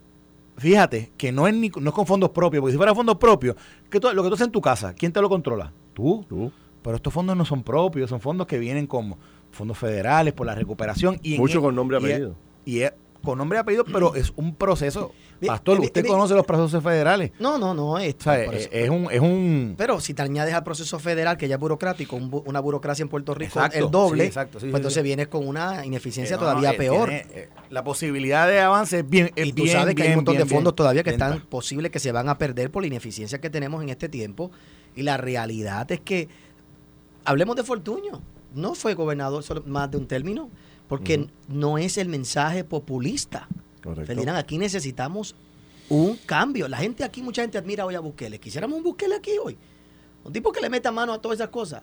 fíjate, que no es, ni, no es con fondos propios, porque si fuera fondos propios, que lo que tú haces en tu casa, ¿quién te lo controla? Tú. Tú. Pero estos fondos no son propios, son fondos que vienen como fondos federales por la recuperación. y Mucho con nombre y apellido. Y con nombre y apellido, pero es un proceso. <clears throat> Pastor, usted conoce los procesos federales. No, no, no. Es, es, un, es un. Pero si te añades al proceso federal, que ya es burocrático, una burocracia en Puerto Rico el doble, pues entonces vienes con una ineficiencia todavía eh, peor. Eh, la posibilidad de avance es bien. y tú sabes que hay un montón de fondos todavía que están posibles que se van a perder por la ineficiencia que tenemos en este tiempo. Y la realidad es que, hablemos de Fortuño, no fue gobernador solo más de un término porque no es el mensaje populista. Correcto. aquí necesitamos un cambio. La gente aquí, mucha gente admira hoy a Bukele. Quisiéramos un Bukele aquí hoy. Un tipo que le meta mano a todas esas cosas.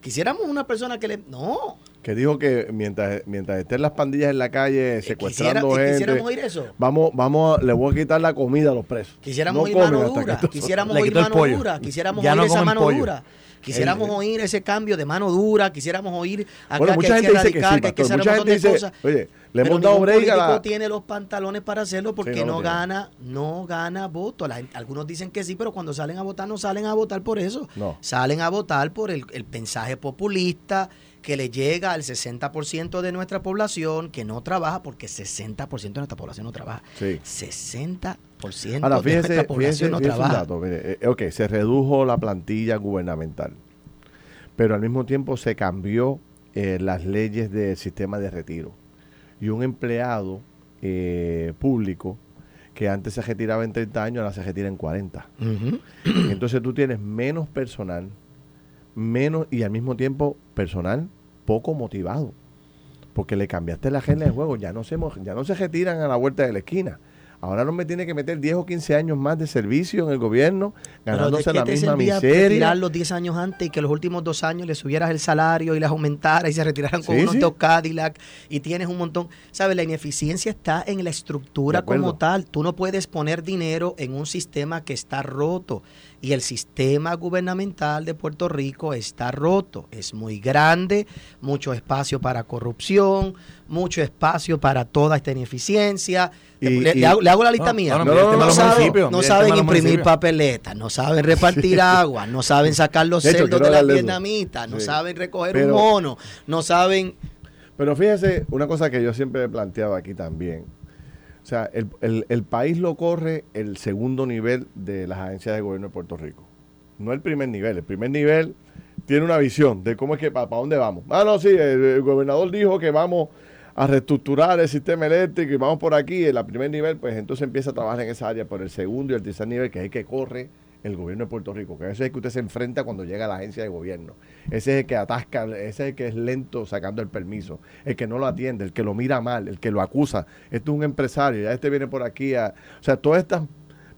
Quisiéramos una persona que le... No. Que dijo que mientras, mientras estén las pandillas en la calle eh, secuestrando gente... Quisiéramos oír eso. Vamos, vamos, le voy a quitar la comida a los presos. Quisiéramos oír mano <laughs> dura. Quisiéramos oír mano dura. Quisiéramos oír esa mano dura. Quisiéramos oír ese cambio de mano dura, quisiéramos oír acá que hay que erradicar, que, hay que hacer un montón de cosas. Oye, le hemos dado político tiene los pantalones para hacerlo porque no, gana, no gana voto. algunos dicen que sí, pero cuando salen a votar no salen a votar por eso. Salen a votar por el, el mensaje populista que le llega al 60% de nuestra población que no trabaja, porque 60% de nuestra población no trabaja. Sí. 60% Ahora, de nuestra población no trabaja. Eh, ok, se redujo la plantilla gubernamental, pero al mismo tiempo se cambió eh, las leyes del sistema de retiro. Y un empleado eh, público que antes se retiraba en 30 años, ahora se retira en 40. Entonces tú tienes menos personal menos y al mismo tiempo personal poco motivado. Porque le cambiaste la agenda de juego, ya no se, ya no se retiran a la vuelta de la esquina. Ahora no me tiene que meter 10 o 15 años más de servicio en el gobierno, ganándose la misma miseria. retirar los 10 años antes y que los últimos dos años le subieras el salario y les aumentara y se retiraran con unos sí. Cadillac y tienes un montón. ¿Sabes? La ineficiencia está en la estructura como tal. Tú no puedes poner dinero en un sistema que está roto y el sistema gubernamental de Puerto Rico está roto. Es muy grande, mucho espacio para corrupción, mucho espacio para toda esta ineficiencia. le, hago, la lista mía. No, saben, imprimir papeletas, no saben repartir <laughs> agua, no saben sacar los cerdos de la vietnamitas, no saben recoger un mono, no saben... Pero fíjese, una cosa que yo siempre he planteado aquí también, o sea, el, el, país lo corre el segundo nivel de las agencias de gobierno de Puerto Rico. No el primer nivel. El primer nivel tiene una visión de cómo es que, para, dónde vamos. Ah, no, sí, el, gobernador dijo que vamos a reestructurar el sistema eléctrico y vamos por aquí. El primer nivel, pues entonces empieza a trabajar en esa área por el segundo y el tercer nivel, que es el que corre el gobierno de Puerto Rico, que ese es el que usted se enfrenta cuando llega a la agencia de gobierno. Ese es el que atasca, ese es el que es lento sacando el permiso, el que no lo atiende, el que lo mira mal, el que lo acusa. Este es un empresario, ya este viene por aquí a... O sea, todas estas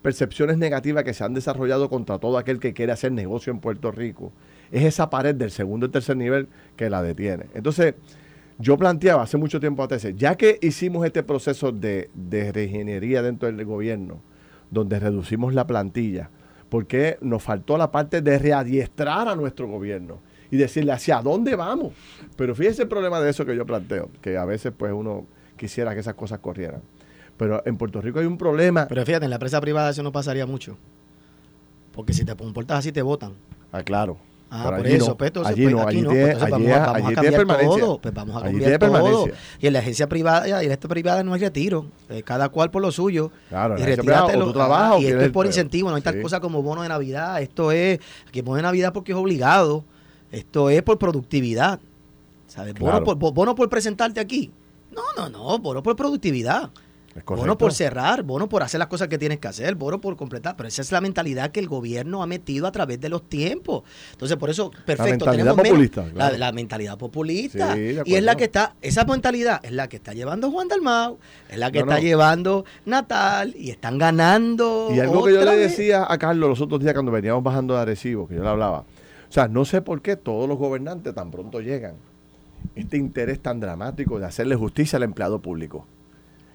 percepciones negativas que se han desarrollado contra todo aquel que quiere hacer negocio en Puerto Rico, es esa pared del segundo y tercer nivel que la detiene. Entonces, yo planteaba hace mucho tiempo a ya que hicimos este proceso de, de reingeniería dentro del gobierno, donde reducimos la plantilla, porque nos faltó la parte de readiestrar a nuestro gobierno y decirle hacia dónde vamos. Pero fíjese el problema de eso que yo planteo, que a veces pues uno quisiera que esas cosas corrieran. Pero en Puerto Rico hay un problema. Pero fíjate, en la empresa privada eso no pasaría mucho. Porque si te comportas así te votan. Ah, claro. Ah, por eso, pues, entonces, pues, aquí no, pues, entonces vamos, a- cambiar todo, pues vamos a Allí cambiar todo. permanencia. Y en la agencia privada, y en esta privada no hay retiro, eh, cada cual por lo suyo. Claro, y retírate lo- trabajas y esto es por incentivo, no hay tal Sí. cosa como bono de Navidad, esto es, aquí bono de Navidad porque es obligado, esto es por productividad, ¿sabes? Bono, Claro. por, bo- bono por presentarte aquí. No, no, no, bono por productividad. Bono por cerrar, bono por hacer las cosas que tienes que hacer, bono por completar. Pero esa es la mentalidad que el gobierno ha metido a través de los tiempos. Entonces, por eso, perfecto. mentalidad tenemos populista, la, claro. la mentalidad populista. Sí, y es la que está, esa mentalidad es la que está llevando Juan Dalmau, es la que No, está no. llevando Natal y están ganando. Y algo que yo le vez. decía a Carlos los otros días cuando veníamos bajando de Arecibo, que yo le hablaba. O sea, no sé por qué todos los gobernantes tan pronto llegan. Este interés tan dramático de hacerle justicia al empleado público.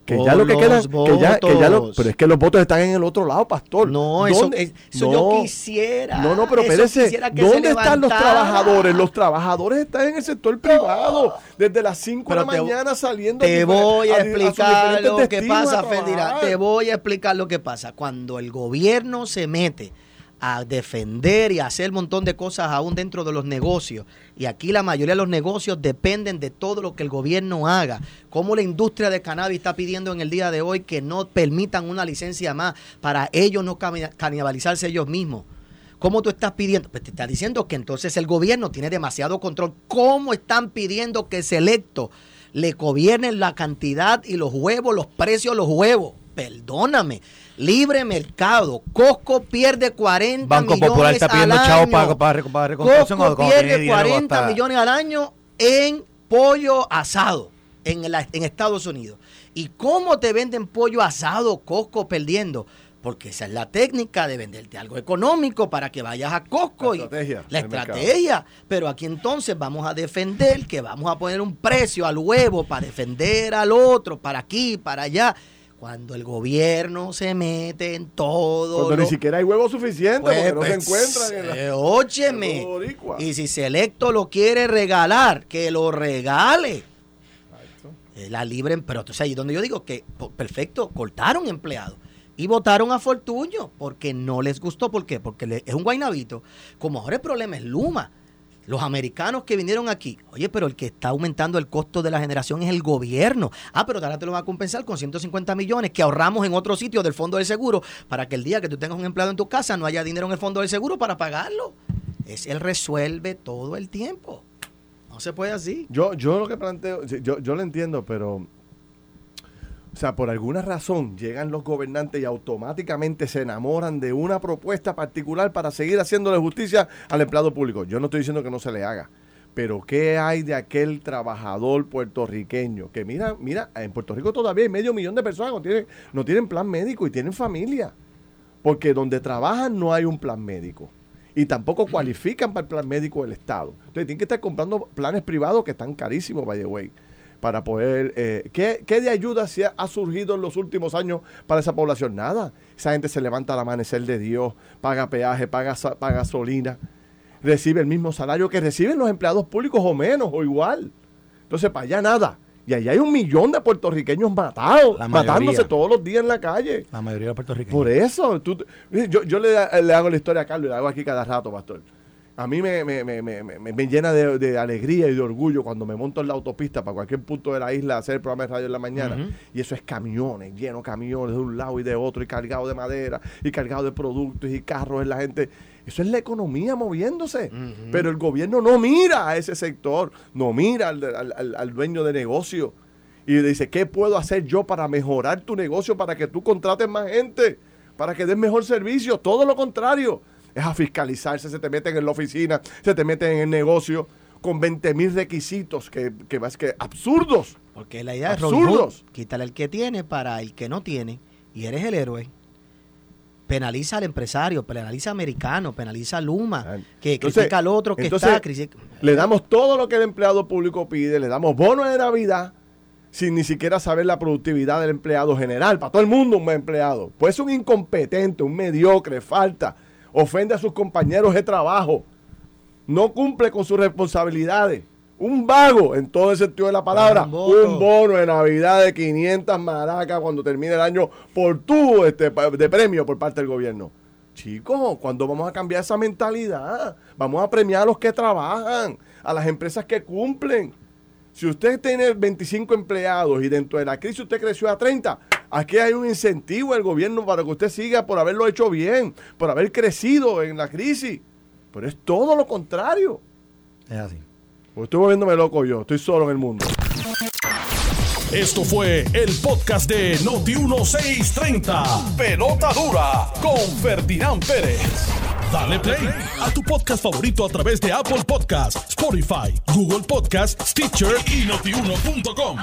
Que Por ya lo que queda, que ya, que ya lo- pero es que los votos están en el otro lado, pastor. No, eso, eso yo quisiera. No, no, pero espérese, ¿dónde están los trabajadores? Los trabajadores están en el sector privado, desde las 5 de la mañana saliendo. Te voy a explicar lo que pasa, Ferdinand. Te voy a explicar lo que pasa. Cuando el gobierno se mete a defender y a hacer un montón de cosas aún dentro de los negocios, y aquí la mayoría de los negocios dependen de todo lo que el gobierno haga, como la industria de cannabis está pidiendo en el día de hoy que no permitan una licencia más para ellos no canibalizarse ellos mismos. ¿Cómo tú estás pidiendo? Pues te está diciendo que entonces el gobierno tiene demasiado control. ¿Cómo están pidiendo que Selecto le gobiernen la cantidad y los huevos, los precios los huevos? Perdóname. Libre mercado. Costco pierde 40 Banco millones Popular está pidiendo al año. para, para, para reconstrucción Costco pierde dinero 40 hasta- millones al año en pollo asado en, la- en Estados Unidos. ¿Y cómo te venden pollo asado Costco perdiendo? Porque esa es la técnica de venderte algo económico para que vayas a Costco. La y- estrategia La del mercado. estrategia. Pero aquí entonces vamos a defender que vamos a poner un precio al huevo para defender al otro, para aquí, para allá. Cuando el gobierno se mete en todo. Cuando lo- ni siquiera hay huevos suficientes pues, porque no pues, se encuentran en la- eh, en. Y si Selecto lo quiere regalar, que lo regale. Eh, La libre, pero entonces ahí es donde yo digo que, perfecto, cortaron empleados. Y votaron a Fortuño porque no les gustó. ¿Por qué? Porque es un guaynabito. Como ahora el problema es Luma. Los americanos que vinieron aquí, oye, pero el que está aumentando el costo de la generación es el gobierno. Ah, pero ahora te lo van a compensar con 150 millones que ahorramos en otro sitio del fondo del seguro para que el día que tú tengas un empleado en tu casa no haya dinero en el fondo del seguro para pagarlo. Es él resuelve todo el tiempo. No se puede así. Yo, yo lo que planteo, yo, yo lo entiendo, pero. O sea, por alguna razón llegan los gobernantes y automáticamente se enamoran de una propuesta particular para seguir haciéndole justicia al empleado público. Yo no estoy diciendo que no se le haga. Pero ¿qué hay de aquel trabajador puertorriqueño? Que mira, mira, en Puerto Rico todavía hay medio millón de personas que no tienen, no tienen plan médico y tienen familia. Porque donde trabajan no hay un plan médico. Y tampoco cualifican para el plan médico del Estado. Entonces tienen que estar comprando planes privados que están carísimos, by the way, para poder... eh, ¿qué, qué de ayuda se ha, ha surgido en los últimos años para esa población? Nada. Esa gente se levanta al amanecer de Dios, paga peaje, paga, paga gasolina, recibe el mismo salario que reciben los empleados públicos o menos o igual. Entonces, para allá nada. Y allá hay un millón de puertorriqueños matados, mayoría. matándose todos los días en la calle. La mayoría de puertorriqueños. Por eso, tú- yo, yo le, le hago la historia a Carlos y la hago aquí cada rato, pastor. A mí me, me, me, me, llena de, de alegría y de orgullo cuando me monto en la autopista para cualquier punto de la isla a hacer el programa de radio en la mañana. Y eso es camiones, llenos camiones de un lado y de otro, y cargados de madera, y cargados de productos y carros en la gente. Eso es la economía moviéndose. Pero el gobierno no mira a ese sector, no mira al, al- al- al dueño de negocio. Y dice, ¿qué puedo hacer yo para mejorar tu negocio, para que tú contrates más gente, para que des mejor servicio? Todo lo contrario. Es a fiscalizarse, se te meten en la oficina, se te meten en el negocio con 20 mil requisitos que, que, vas- que absurdos. Porque la idea es Robin Hood, Absurdos. quítale el que tiene para el que no tiene y eres el héroe. Penaliza al empresario, penaliza a americano, penaliza a Luma, Ah, que entonces- critica al otro que entonces, está. critica- Le damos todo lo que el empleado público pide, le damos bonos de Navidad sin ni siquiera saber la productividad del empleado general. Para todo el mundo un empleado. Pues es un incompetente, un mediocre, falta. Ofende a sus compañeros de trabajo, no cumple con sus responsabilidades. Un vago, en todo el sentido de la palabra, Un bono de Navidad de 500 maracas cuando termine el año por tu este, de premio por parte del gobierno. Chicos, ¿cuándo vamos a cambiar esa mentalidad? Vamos a premiar a los que trabajan, a las empresas que cumplen. Si usted tiene 25 empleados y dentro de la crisis usted creció a 30, aquí hay un incentivo del gobierno para que usted siga por haberlo hecho bien, por haber crecido en la crisis. Pero es todo lo contrario. Es así. Pues estoy volviéndome loco yo, estoy solo en el mundo. Esto fue el podcast de Noti1630. Pelota dura con Ferdinand Pérez. Dale play a tu podcast favorito a través de Apple Podcasts, Spotify, Google Podcasts, Stitcher y notiuno.com.